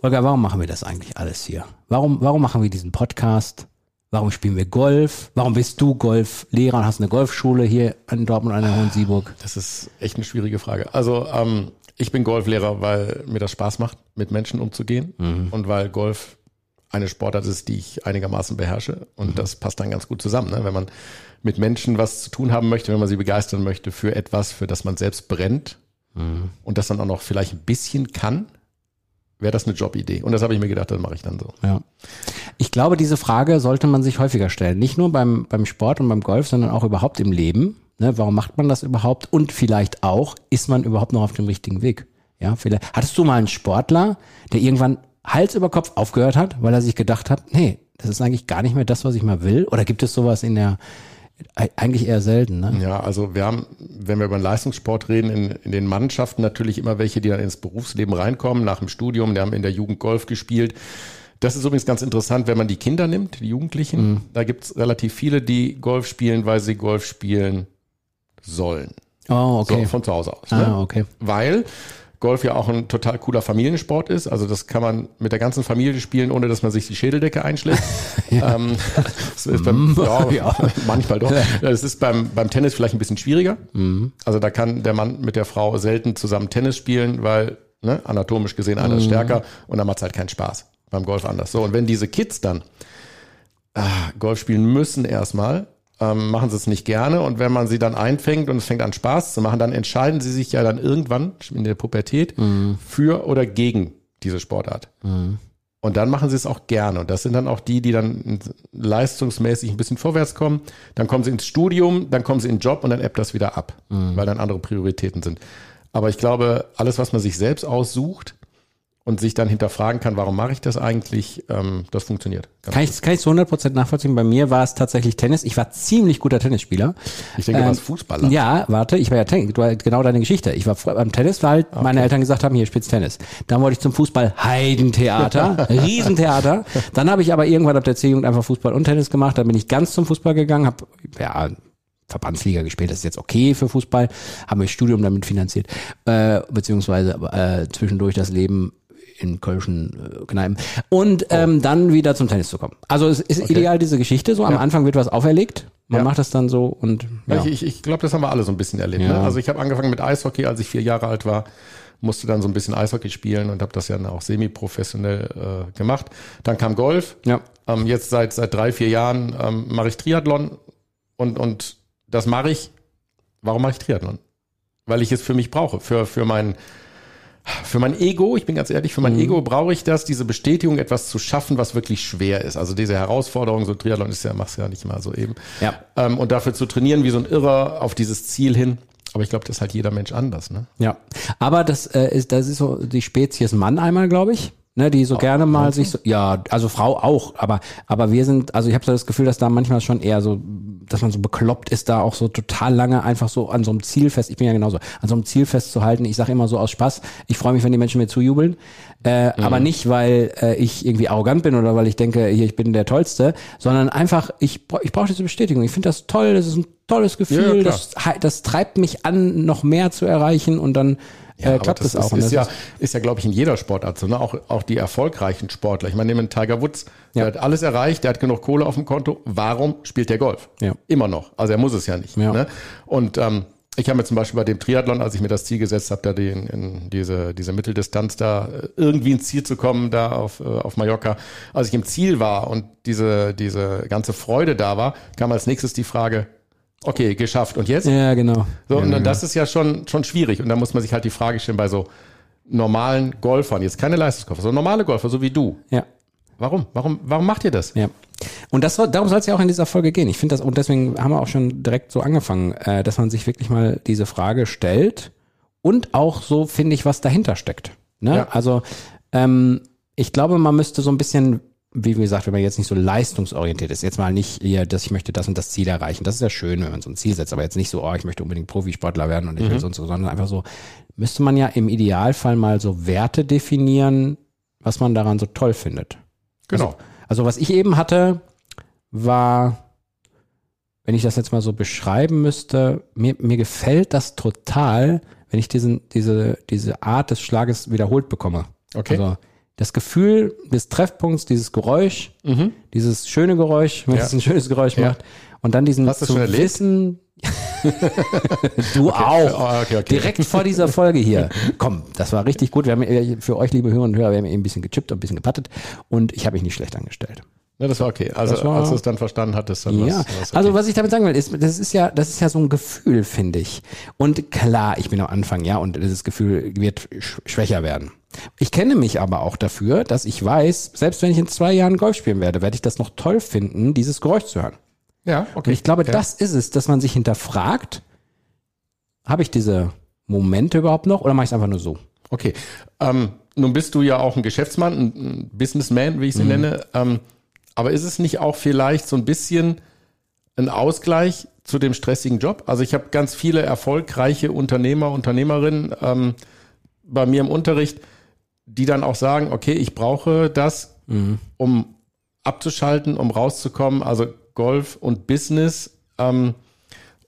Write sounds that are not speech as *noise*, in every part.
Holger, warum machen wir das eigentlich alles hier? Warum, warum machen wir diesen Podcast? Warum spielen wir Golf? Warum bist du Golflehrer und hast eine Golfschule hier in Dortmund an der Hohen Sieburg? Das ist echt eine schwierige Frage. Also ähm, ich bin Golflehrer, weil mir das Spaß macht, mit Menschen umzugehen mhm. und weil Golf eine Sportart ist, die ich einigermaßen beherrsche. Und mhm. das passt dann ganz gut zusammen, ne? wenn man mit Menschen was zu tun haben möchte, wenn man sie begeistern möchte für etwas, für das man selbst brennt mhm. und das dann auch noch vielleicht ein bisschen kann wäre das eine Jobidee. Und das habe ich mir gedacht, das mache ich dann so. Ja. Ich glaube, diese Frage sollte man sich häufiger stellen. Nicht nur beim, beim Sport und beim Golf, sondern auch überhaupt im Leben. Ne, warum macht man das überhaupt? Und vielleicht auch, ist man überhaupt noch auf dem richtigen Weg? Ja, vielleicht. Hattest du mal einen Sportler, der irgendwann Hals über Kopf aufgehört hat, weil er sich gedacht hat, nee, das ist eigentlich gar nicht mehr das, was ich mal will? Oder gibt es sowas in der, eigentlich eher selten, ne? Ja, also wir haben, wenn wir über den Leistungssport reden, in, in den Mannschaften natürlich immer welche, die dann ins Berufsleben reinkommen, nach dem Studium, die haben in der Jugend Golf gespielt. Das ist übrigens ganz interessant, wenn man die Kinder nimmt, die Jugendlichen. Mhm. Da gibt's relativ viele, die Golf spielen, weil sie Golf spielen sollen. Oh, okay. So, von zu Hause aus. Ne? Ah, okay. Weil Golf ja auch ein total cooler Familiensport ist. Also das kann man mit der ganzen Familie spielen, ohne dass man sich die Schädeldecke einschlägt. *laughs* ja. Ähm, das ist beim, mm, ja, *laughs* ja. manchmal doch. Das ist beim, beim Tennis vielleicht ein bisschen schwieriger. Mhm. Also da kann der Mann mit der Frau selten zusammen Tennis spielen, weil ne, anatomisch gesehen einer mhm. ist stärker und dann macht es halt keinen Spaß. Beim Golf anders. So, und wenn diese Kids dann ah, Golf spielen müssen erstmal, ähm, machen sie es nicht gerne und wenn man sie dann einfängt und es fängt an Spaß zu machen, dann entscheiden sie sich ja dann irgendwann in der Pubertät mhm. für oder gegen diese Sportart. Mhm. Und dann machen sie es auch gerne. Und das sind dann auch die, die dann leistungsmäßig ein bisschen vorwärts kommen. Dann kommen sie ins Studium, dann kommen sie in den Job und dann ebbt das wieder ab, mhm. weil dann andere Prioritäten sind. Aber ich glaube, alles, was man sich selbst aussucht, und sich dann hinterfragen kann, warum mache ich das eigentlich, ähm, das funktioniert. Kann ich, kann ich zu 100% nachvollziehen. Bei mir war es tatsächlich Tennis. Ich war ziemlich guter Tennisspieler. Ich denke, ähm, du warst Fußballer. Ja, warte, ich war ja Tennis. Du hast genau deine Geschichte. Ich war beim Tennis, weil halt okay. meine Eltern gesagt haben, hier spielst Tennis. Dann wollte ich zum Fußball Heidentheater, *laughs* Riesentheater. Dann habe ich aber irgendwann ab der C-Jugend einfach Fußball und Tennis gemacht. Dann bin ich ganz zum Fußball gegangen, habe ja Verbandsliga gespielt, das ist jetzt okay für Fußball, haben wir Studium damit finanziert, äh, beziehungsweise äh, zwischendurch das Leben in kölschen äh, Kneipen. Und oh. ähm, dann wieder zum Tennis zu kommen. Also es ist okay. ideal, diese Geschichte. So am ja. Anfang wird was auferlegt. Man ja. macht das dann so und ja. Ich, ich, ich glaube, das haben wir alle so ein bisschen erlebt. Ne? Also ich habe angefangen mit Eishockey, als ich vier Jahre alt war musste dann so ein bisschen Eishockey spielen und habe das ja auch semi-professionell äh, gemacht. Dann kam Golf. Ja. Ähm, jetzt seit seit drei vier Jahren ähm, mache ich Triathlon und und das mache ich. Warum mache ich Triathlon? Weil ich es für mich brauche, für für meinen für mein Ego, ich bin ganz ehrlich, für mein mhm. Ego brauche ich das, diese Bestätigung, etwas zu schaffen, was wirklich schwer ist. Also diese Herausforderung, so Triathlon ist ja, machst du ja nicht mal so eben. Ja. Ähm, und dafür zu trainieren wie so ein Irrer auf dieses Ziel hin. Aber ich glaube, das ist halt jeder Mensch anders, ne? Ja. Aber das äh, ist, das ist so die Spezies Mann einmal, glaube ich ne, die so auch, gerne mal sich so, ja, also Frau auch, aber aber wir sind, also ich habe so das Gefühl, dass da manchmal schon eher so, dass man so bekloppt ist, da auch so total lange einfach so an so einem Ziel fest, ich bin ja genauso, an so einem Ziel festzuhalten. Ich sage immer so aus Spaß, ich freue mich, wenn die Menschen mir zujubeln, äh, mhm. aber nicht, weil äh, ich irgendwie arrogant bin oder weil ich denke, hier, ich bin der Tollste, sondern einfach, ich, ich brauche diese Bestätigung. Ich finde das toll, das ist ein tolles Gefühl, ja, das, das treibt mich an, noch mehr zu erreichen und dann ja, äh, klappt das, das auch. Ist, ist ja, ist ja, glaube ich, in jeder Sportart so. Ne? Auch, auch die erfolgreichen Sportler. Ich meine, nehmen Tiger Woods, der hat alles erreicht, der hat genug Kohle auf dem Konto. Warum spielt der Golf? Ja. Immer noch. Also er muss es ja nicht. Ja. Ne? Und ähm, ich habe mir zum Beispiel bei dem Triathlon, als ich mir das Ziel gesetzt habe, da die, in, in diese, diese Mitteldistanz da äh, irgendwie ins Ziel zu kommen, da auf, äh, auf Mallorca, als ich im Ziel war und diese, diese ganze Freude da war, kam als nächstes die Frage, Okay, geschafft. Und jetzt? Ja, genau. So, ja, und genau. das ist ja schon, schon schwierig. Und da muss man sich halt die Frage stellen bei so normalen Golfern, jetzt keine Leistungsgolfer, sondern normale Golfer, so wie du. Ja. Warum? Warum, warum macht ihr das? Ja. Und das darum soll es ja auch in dieser Folge gehen. Ich finde das, und deswegen haben wir auch schon direkt so angefangen, äh, dass man sich wirklich mal diese Frage stellt und auch so, finde ich, was dahinter steckt. Ne? Ja. Also, ähm, ich glaube, man müsste so ein bisschen wie gesagt, wenn man jetzt nicht so leistungsorientiert ist, jetzt mal nicht hier, dass ich möchte das und das Ziel erreichen. Das ist ja schön, wenn man so ein Ziel setzt, aber jetzt nicht so, oh, ich möchte unbedingt Profisportler werden und ich will Mhm. so und so, sondern einfach so, müsste man ja im Idealfall mal so Werte definieren, was man daran so toll findet. Genau. Also, also was ich eben hatte, war, wenn ich das jetzt mal so beschreiben müsste, mir, mir gefällt das total, wenn ich diesen, diese, diese Art des Schlages wiederholt bekomme. Okay. Also das Gefühl des Treffpunkts, dieses Geräusch, dieses schöne Geräusch, wenn Mhm. Ja. es ein schönes Geräusch Ja. macht, und dann diesen Hast du zu schon erlebt? wissen, *laughs* du auch. Oh, okay, okay. Direkt vor dieser Folge hier. Komm, das war richtig gut. Wir haben äh, für euch, liebe Hörerinnen und Hörer, wir haben eben ein bisschen gechippt und ein bisschen gepattet und ich habe mich nicht schlecht angestellt. Ja, das war okay. Also war- als du es dann verstanden hattest, dann Ja, okay. also was ich damit sagen will, ist, das ist ja, das ist ja so ein Gefühl, finde ich. Und klar, ich bin am Anfang, ja, und dieses Gefühl wird sch schwächer werden. Ich kenne mich aber auch dafür, dass ich weiß, selbst wenn ich in zwei Jahren Golf spielen werde, werde ich das noch toll finden, dieses Geräusch zu hören. ja, Und okay. ich glaube, ja. das ist es, dass man sich hinterfragt, habe ich diese Momente überhaupt noch oder mache ich es einfach nur so? Okay. Ähm, nun bist du ja auch ein Geschäftsmann, ein, ein Businessman, wie ich sie Mhm. nenne. Ähm, aber ist es nicht auch vielleicht so ein bisschen ein Ausgleich zu dem stressigen Job? Also ich habe ganz viele erfolgreiche Unternehmer, Unternehmerinnen ähm, bei mir im Unterricht, die dann auch sagen, okay, ich brauche das, um abzuschalten, um rauszukommen. Also Golf und Business. Ähm,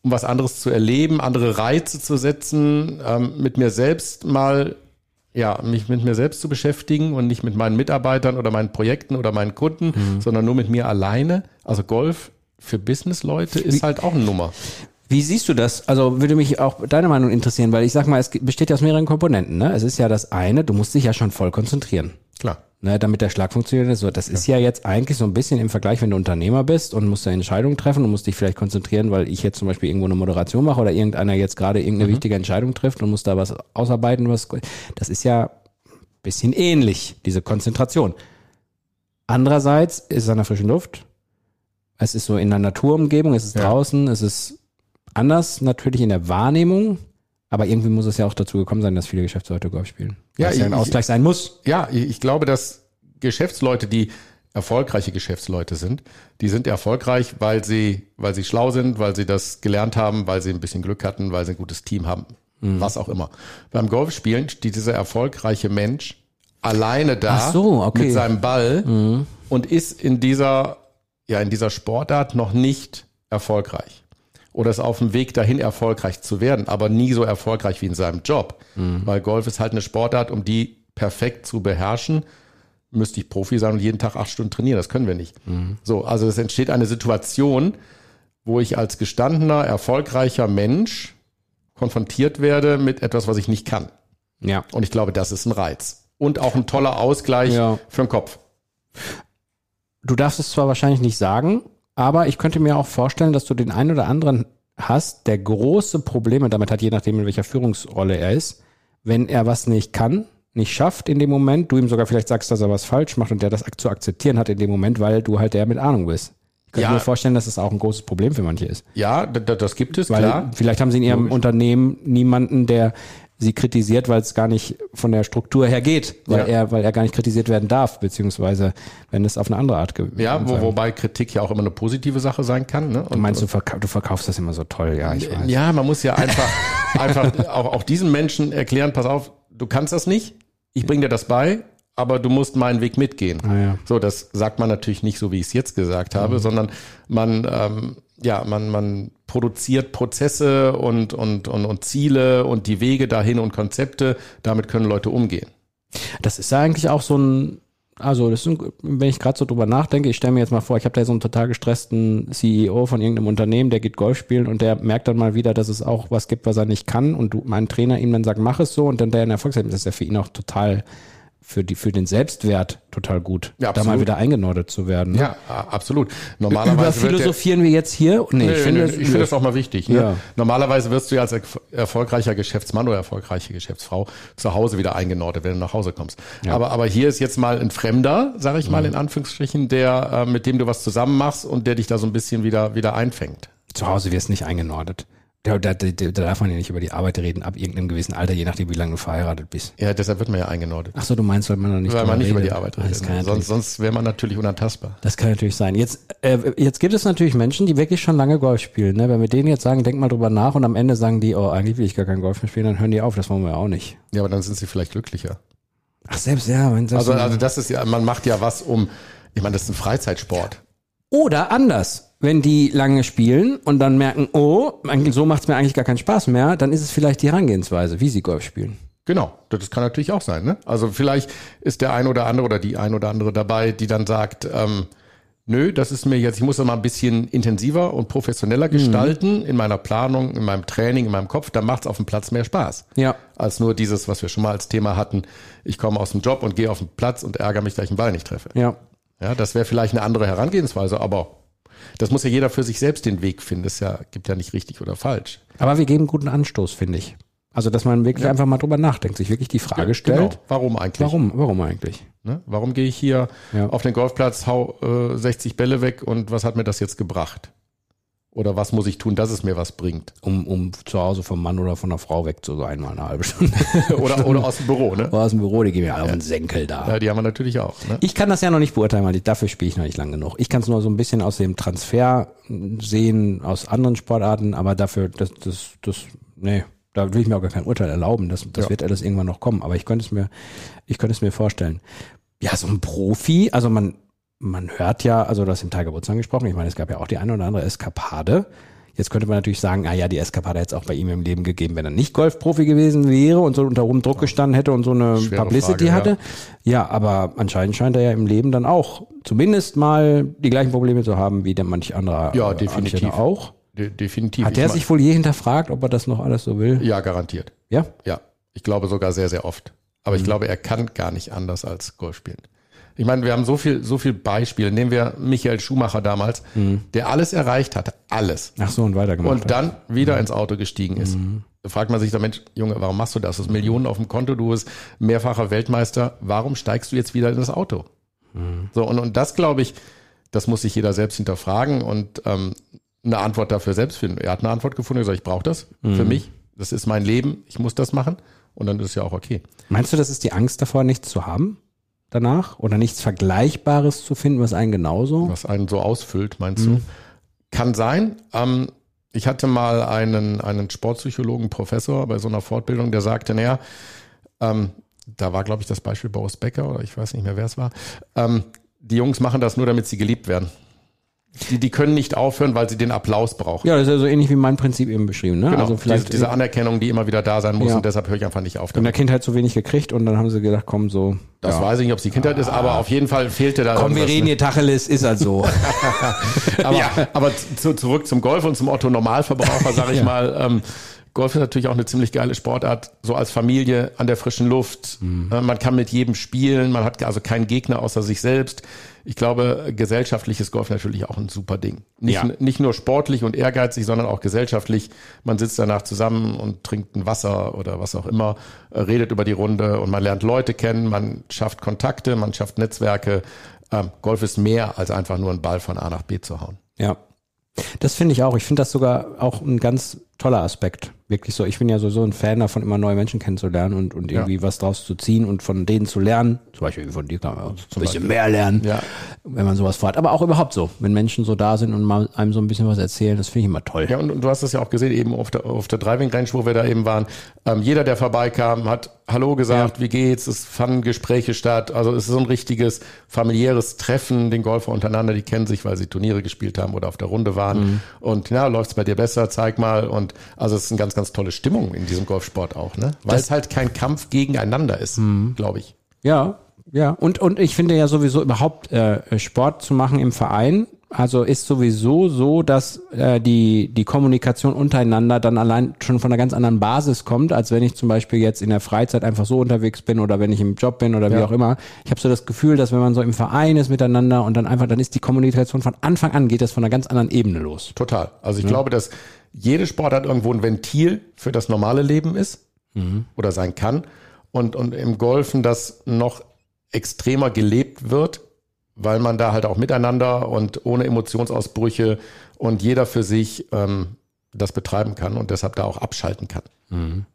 um was anderes zu erleben, andere Reize zu setzen, ähm, mit mir selbst mal, ja, mich mit mir selbst zu beschäftigen und nicht mit meinen Mitarbeitern oder meinen Projekten oder meinen Kunden, sondern nur mit mir alleine. Also Golf für Businessleute ist halt auch eine Nummer. Wie siehst du das? Also würde mich auch deine Meinung interessieren, weil ich sag mal, es besteht ja aus mehreren Komponenten. Ne? Es ist ja das eine, du musst dich ja schon voll konzentrieren. Klar. Ne, damit der Schlag funktioniert. So, das ist ja jetzt eigentlich so ein bisschen im Vergleich, wenn du Unternehmer bist und musst eine Entscheidung treffen und musst dich vielleicht konzentrieren, weil ich jetzt zum Beispiel irgendwo eine Moderation mache oder irgendeiner jetzt gerade irgendeine wichtige Entscheidung trifft und muss da was ausarbeiten, was das ist ja ein bisschen ähnlich, diese Konzentration. Andererseits ist es an der frischen Luft. Es ist so in der Naturumgebung, es ist Ja. draußen, es ist anders natürlich in der Wahrnehmung, aber irgendwie muss es ja auch dazu gekommen sein, dass viele Geschäftsleute Golf spielen. Ja, es ja ein ich- Ausgleich sein muss. Ja, ich ich glaube, dass Geschäftsleute, die erfolgreiche Geschäftsleute sind, die sind erfolgreich, weil sie, weil sie schlau sind, weil sie das gelernt haben, weil sie ein bisschen Glück hatten, weil sie ein gutes Team haben, was auch immer. Beim Golfspielen steht dieser erfolgreiche Mensch alleine da so, okay. mit seinem Ball und ist in dieser, ja, in dieser Sportart noch nicht erfolgreich. Oder ist auf dem Weg dahin erfolgreich zu werden, aber nie so erfolgreich wie in seinem Job. Weil Golf ist halt eine Sportart, um die perfekt zu beherrschen, müsste ich Profi sein und jeden Tag acht Stunden trainieren. Das können wir nicht. So, also es entsteht eine Situation, wo ich als gestandener, erfolgreicher Mensch konfrontiert werde mit etwas, was ich nicht kann. Ja. Und ich glaube, das ist ein Reiz. Und auch ein toller Ausgleich Ja. für den Kopf. Du darfst es zwar wahrscheinlich nicht sagen, aber ich könnte mir auch vorstellen, dass du den einen oder anderen hast, der große Probleme damit hat, je nachdem, in welcher Führungsrolle er ist, wenn er was nicht kann, nicht schafft in dem Moment, du ihm sogar vielleicht sagst, dass er was falsch macht und der das zu akzeptieren hat in dem Moment, weil du halt der mit Ahnung bist. Ich könnte Ja. mir vorstellen, dass das auch ein großes Problem für manche ist. Ja, das gibt es, Weil klar. vielleicht haben sie in ihrem Logisch. Unternehmen niemanden, der sie kritisiert, weil es gar nicht von der Struktur her geht, weil Ja. er, weil er gar nicht kritisiert werden darf, beziehungsweise wenn es auf eine andere Art ge- Ja, wo, wobei Kritik ja auch immer eine positive Sache sein kann. Ne? Und, Du meinst, du, verkau du verkaufst das immer so toll, ja, ich weiß. Ja, man muss ja einfach, *laughs* einfach auch, auch diesen Menschen erklären, pass auf, du kannst das nicht, ich bring dir das bei, aber du musst meinen Weg mitgehen. Ah, ja. So, das sagt man natürlich nicht so, wie ich es jetzt gesagt habe, sondern man, ähm, ja, man, man produziert Prozesse und, und, und, und Ziele und die Wege dahin und Konzepte, damit können Leute umgehen. Das ist ja eigentlich auch so ein, also das ist wenn ich gerade so drüber nachdenke, ich stelle mir jetzt mal vor, ich habe da so einen total gestressten CEO von irgendeinem Unternehmen, der geht Golf spielen und der merkt dann mal wieder, dass es auch was gibt, was er nicht kann. Und du, mein Trainer ihm dann sagt, mach es so. Und dann der ein Erfolgserlebnis ist ja für ihn auch total für die für den Selbstwert total gut, Ja, da mal wieder eingenordet zu werden. ne? Ja, absolut. Über Normalerweise der, philosophieren wir jetzt hier? Nee, Nee, ich finde, nee, finde das auch mal wichtig. Ne? Ja. Normalerweise wirst du ja als erf- erfolgreicher Geschäftsmann oder erfolgreiche Geschäftsfrau zu Hause wieder eingenordet, wenn du nach Hause kommst. Aber, aber hier ist jetzt mal ein Fremder, sage ich Mhm. mal in Anführungsstrichen, der äh, mit dem du was zusammen machst und der dich da so ein bisschen wieder wieder einfängt. zu Hause wirst nicht eingenordet. Da, da, da, da darf man ja nicht über die Arbeit reden, ab irgendeinem gewissen Alter, je nachdem, wie lange du verheiratet bist. Ja, deshalb wird man ja eingenordet. Ach so, du meinst, weil man dann nicht, Weil man nicht redet. über die Arbeit redet. ne? sonst sonst wäre man natürlich unantastbar. Das kann natürlich sein. Jetzt, äh, jetzt gibt es natürlich Menschen, die wirklich schon lange Golf spielen. Ne? Wenn wir denen jetzt sagen, denk mal drüber nach und am Ende sagen die, oh, eigentlich will ich gar kein Golf mehr spielen, dann hören die auf. Das wollen wir ja auch nicht. Ja, aber dann sind sie vielleicht glücklicher. Ach, selbst ja. Wenn das Also, also das ist ja, man macht ja was um, ich meine, das ist ein Freizeitsport. Oder anders. Wenn die lange spielen und dann merken, oh, so macht es mir eigentlich gar keinen Spaß mehr, dann ist es vielleicht die Herangehensweise, wie sie Golf spielen. Genau, das kann natürlich auch sein. Ne? Also vielleicht ist der ein oder andere oder die ein oder andere dabei, die dann sagt, ähm, nö, das ist mir jetzt, ich muss das mal ein bisschen intensiver und professioneller gestalten in meiner Planung, in meinem Training, in meinem Kopf, dann macht es auf dem Platz mehr Spaß. Ja. Als nur dieses, was wir schon mal als Thema hatten, ich komme aus dem Job und gehe auf den Platz und ärgere mich, dass ich den Ball nicht treffe. Ja. Ja, das wäre vielleicht eine andere Herangehensweise, aber das muss ja jeder für sich selbst den Weg finden. Es ja, gibt ja nicht richtig oder falsch. Aber wir geben guten Anstoß, finde ich. Also, dass man wirklich einfach mal drüber nachdenkt, sich wirklich die Frage stellt, Genau. Warum eigentlich? warum, warum eigentlich? Ne? Warum gehe ich hier Ja. auf den Golfplatz, hau äh, 60 Bälle weg und was hat mir das jetzt gebracht? Oder was muss ich tun, dass es mir was bringt? Um, um zu Hause vom Mann oder von der Frau weg zu sein, mal eine halbe Stunde. *laughs* Oder, oder aus dem Büro, ne? Oder aus dem Büro, die gehen mir alle auf den Senkel da. Ja, die haben wir natürlich auch. Ne? Ich kann das ja noch nicht beurteilen, weil ich, dafür spiele ich noch nicht lang genug. Ich kann es nur so ein bisschen aus dem Transfer sehen, aus anderen Sportarten, aber dafür, das, das, das, nee, da will ich mir auch gar kein Urteil erlauben. Das, das Ja. wird alles irgendwann noch kommen. Aber ich könnte es mir, ich könnte es mir vorstellen. Ja, so ein Profi, also man, man hört ja, also das im Tiger Woods angesprochen, ich meine, es gab ja auch die eine oder andere Eskapade. Jetzt könnte man natürlich sagen, ah ja, die Eskapade hätte es auch bei ihm im Leben gegeben, wenn er nicht Golfprofi gewesen wäre und so unter hohem Druck gestanden hätte und so eine Schwere Publicity Frage, ja. hatte. Ja, aber anscheinend scheint er ja im Leben dann auch zumindest mal die gleichen Probleme zu haben wie der manch anderer. Ja, äh, definitiv. Auch. De definitiv. Hat mein- sich wohl je hinterfragt, ob er das noch alles so will? Ja, garantiert. Ja? Ja, ich glaube sogar sehr, sehr oft. Aber ich glaube, er kann gar nicht anders als Golf spielen. Ich meine, wir haben so viel, so viel Beispiele. Nehmen wir Michael Schumacher damals, der alles erreicht hatte, alles. Ach so, und weitergemacht. Und dann wieder ins Auto gestiegen ist. Da fragt man sich der Mensch, Junge, warum machst du das? Du hast Millionen auf dem Konto, du bist mehrfacher Weltmeister. Warum steigst du jetzt wieder in das Auto? So, und, und das glaube ich, das muss sich jeder selbst hinterfragen und ähm, eine Antwort dafür selbst finden. Er hat eine Antwort gefunden, er hat gesagt, ich brauche das für mich. Das ist mein Leben, ich muss das machen. Und dann ist es ja auch okay. Meinst du, das ist die Angst davor, nichts zu haben danach? Oder nichts Vergleichbares zu finden, was einen genauso? was einen so ausfüllt, meinst du? Kann sein. Ähm, ich hatte mal einen, einen Sportpsychologen, Professor bei so einer Fortbildung, der sagte, naja, ähm, da war, glaube ich, das Beispiel Boris Becker oder ich weiß nicht mehr, wer es war. Ähm, die Jungs machen das nur, damit sie geliebt werden. Die, die können nicht aufhören, weil sie den Applaus brauchen. Ja, das ist ja so ähnlich wie mein Prinzip eben beschrieben. Ne? Genau, Also vielleicht diese, diese Anerkennung, die immer wieder da sein muss Ja. und deshalb höre ich einfach nicht auf in der. Kindheit zu wenig gekriegt und dann haben sie gedacht, komm, so. Das ja. weiß ich nicht, ob es die Kindheit ist, aber auf jeden Fall fehlte da Komm, wir reden hier Tacheles, ist halt so. *laughs* Aber, aber zu, zurück zum Golf und zum Otto Normalverbraucher, sage ich Ja. mal. Ähm, Golf ist natürlich auch eine ziemlich geile Sportart, so als Familie an der frischen Luft. Äh, Man kann mit jedem spielen, man hat also keinen Gegner außer sich selbst. Ich glaube, gesellschaftliches Golf natürlich auch ein super Ding. Nicht, Ja. nicht nur sportlich und ehrgeizig, sondern auch gesellschaftlich. Man sitzt danach zusammen und trinkt ein Wasser oder was auch immer, äh, redet über die Runde und man lernt Leute kennen, man schafft Kontakte, man schafft Netzwerke. Ähm, Golf ist mehr als einfach nur einen Ball von A nach B zu hauen. Ja. Das finde ich auch. Ich finde das sogar auch ein ganz toller Aspekt. Wirklich so. Ich bin ja sowieso ein Fan davon, immer neue Menschen kennenzulernen und, und irgendwie was draus zu ziehen und von denen zu lernen. Zum Beispiel von dir kann man auch ein bisschen Beispiel. mehr lernen, Ja. wenn man sowas vorhat. Aber auch überhaupt so. Wenn Menschen so da sind und mal einem so ein bisschen was erzählen, das finde ich immer toll. Ja, und, und du hast das ja auch gesehen, eben auf der, auf der Driving Range, wo wir da eben waren. Ähm, jeder, der vorbeikam, hat Hallo gesagt, wie geht's? Es fanden Gespräche statt. Also es ist so ein richtiges familiäres Treffen, den Golfer untereinander, die kennen sich, weil sie Turniere gespielt haben oder auf der Runde waren. Und ja, läuft's bei dir besser? Zeig mal. Und also es ist eine ganz, ganz tolle Stimmung in diesem Golfsport auch, ne? Weil es halt kein Kampf gegeneinander ist, glaube ich. Ja, ja. Und, und ich finde ja sowieso überhaupt äh, Sport zu machen im Verein, also ist sowieso so, dass äh, die, die Kommunikation untereinander dann allein schon von einer ganz anderen Basis kommt, als wenn ich zum Beispiel jetzt in der Freizeit einfach so unterwegs bin oder wenn ich im Job bin oder wie Ja. auch immer. Ich habe so das Gefühl, dass wenn man so im Verein ist miteinander und dann einfach, dann ist die Kommunikation von Anfang an geht das von einer ganz anderen Ebene los. Total. Also ich glaube, dass jede Sportart irgendwo ein Ventil für das normale Leben ist oder sein kann. Und, und im Golfen das noch extremer gelebt wird, weil man da halt auch miteinander und ohne Emotionsausbrüche und jeder für sich ähm, das betreiben kann und deshalb da auch abschalten kann. Mhm.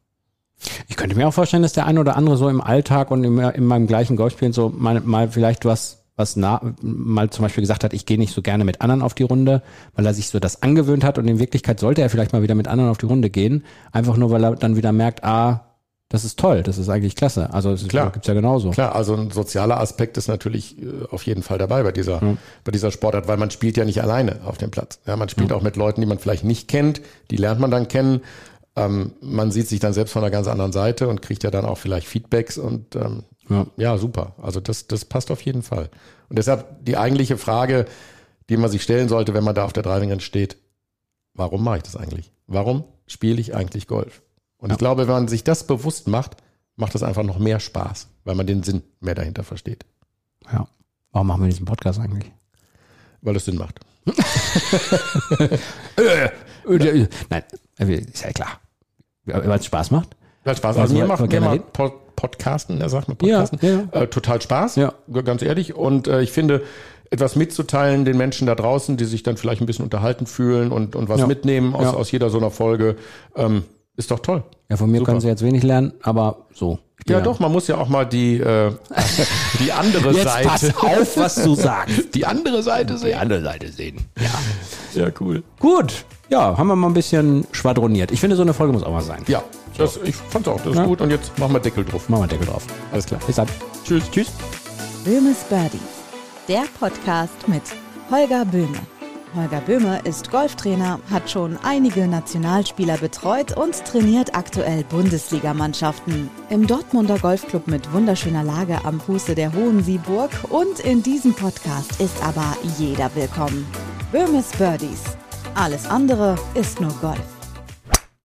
Ich könnte mir auch vorstellen, dass der eine oder andere so im Alltag und in, in meinem gleichen Golfspielen so mal, mal vielleicht was was na, mal zum Beispiel gesagt hat, ich gehe nicht so gerne mit anderen auf die Runde, weil er sich so das angewöhnt hat und in Wirklichkeit sollte er vielleicht mal wieder mit anderen auf die Runde gehen, einfach nur weil er dann wieder merkt, ah, das ist toll, das ist eigentlich klasse. Also es Klar. gibt's ja genauso. Klar, also ein sozialer Aspekt ist natürlich äh, auf jeden Fall dabei bei dieser, mhm. bei dieser Sportart, weil man spielt ja nicht alleine auf dem Platz. Ja, man spielt mhm. auch mit Leuten, die man vielleicht nicht kennt, die lernt man dann kennen ähm, man sieht sich dann selbst von einer ganz anderen Seite und kriegt ja dann auch vielleicht Feedbacks und ähm, ja. ja, super. Also das, das passt auf jeden Fall. Und deshalb die eigentliche Frage, die man sich stellen sollte, wenn man da auf der Driving steht, warum mache ich das eigentlich? Warum spiele ich eigentlich Golf? Und ja. ich glaube, wenn man sich das bewusst macht, macht das einfach noch mehr Spaß, weil man den Sinn mehr dahinter versteht. Ja. Warum machen wir diesen Podcast eigentlich? Weil es Sinn macht. Nein, ist ja klar. Weil es Spaß macht? Weil Spaß. Also, mir macht, mir macht Podcasten, er sagt mir Podcasten, ja, ja. Äh, total Spaß, ja. ganz ehrlich. Und äh, ich finde, etwas mitzuteilen den Menschen da draußen, die sich dann vielleicht ein bisschen unterhalten fühlen und, und was ja. mitnehmen aus, aus jeder so einer Folge, ähm, ist doch toll. Ja, von mir Super. können sie jetzt wenig lernen, aber so. Ja, doch, man muss ja auch mal die, äh, *laughs* die andere jetzt Seite. Pass auf, was du sagst. *laughs* Die andere Seite sehen. Die andere Seite sehen. Ja. Ja, cool. Gut. Ja, haben wir mal ein bisschen schwadroniert. Ich finde, so eine Folge muss auch mal sein. Ja, das, ich fand's auch. Das ist ja. gut. Und jetzt machen wir Deckel drauf. Machen wir Deckel drauf. Alles klar. Bis dann. Tschüss. Tschüss. Böhmes Birdies. Der Podcast mit Holger Böhme. Holger Böhme ist Golftrainer, hat schon einige Nationalspieler betreut und trainiert aktuell Bundesligamannschaften. Im Dortmunder Golfclub mit wunderschöner Lage am Fuße der Hohen Sieburg und in diesem Podcast ist aber jeder willkommen. Böhmes Birdies. Alles andere ist nur Golf.